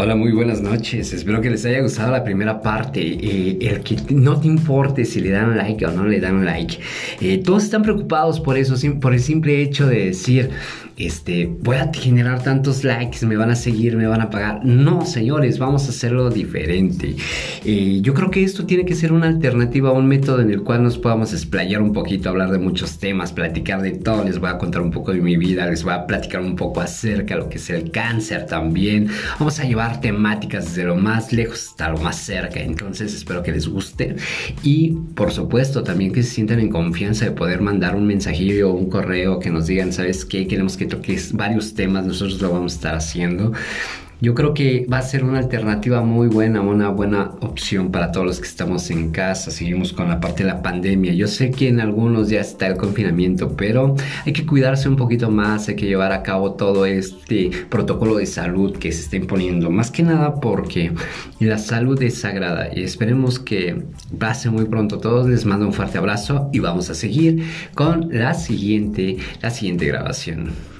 Hola, muy buenas noches. Espero que les haya gustado la primera parte. Eh, el que no te importe si le dan like o no le dan like. Eh, todos están preocupados por eso, por el simple hecho de decir, este, voy a generar tantos likes, me van a seguir, me van a pagar. No, señores, vamos a hacerlo diferente. Eh, yo creo que esto tiene que ser una alternativa, un método en el cual nos podamos explayar un poquito, hablar de muchos temas, platicar de todo. Les voy a contar un poco de mi vida, les voy a platicar un poco acerca de lo que es el cáncer también. Vamos a llevar temáticas desde lo más lejos hasta lo más cerca. Entonces espero que les guste y por supuesto también que se sientan en confianza de poder mandar un mensajillo o un correo que nos digan, ¿sabes qué? Queremos que toques varios temas, nosotros lo vamos a estar haciendo. Yo creo que va a ser una alternativa muy buena, una buena opción para todos los que estamos en casa. Seguimos con la parte de la pandemia. Yo sé que en algunos ya está el confinamiento, pero hay que cuidarse un poquito más, hay que llevar a cabo todo este protocolo de salud que se está imponiendo. Más que nada porque la salud es sagrada y esperemos que pase muy pronto todos. Les mando un fuerte abrazo y vamos a seguir con la siguiente, la siguiente grabación.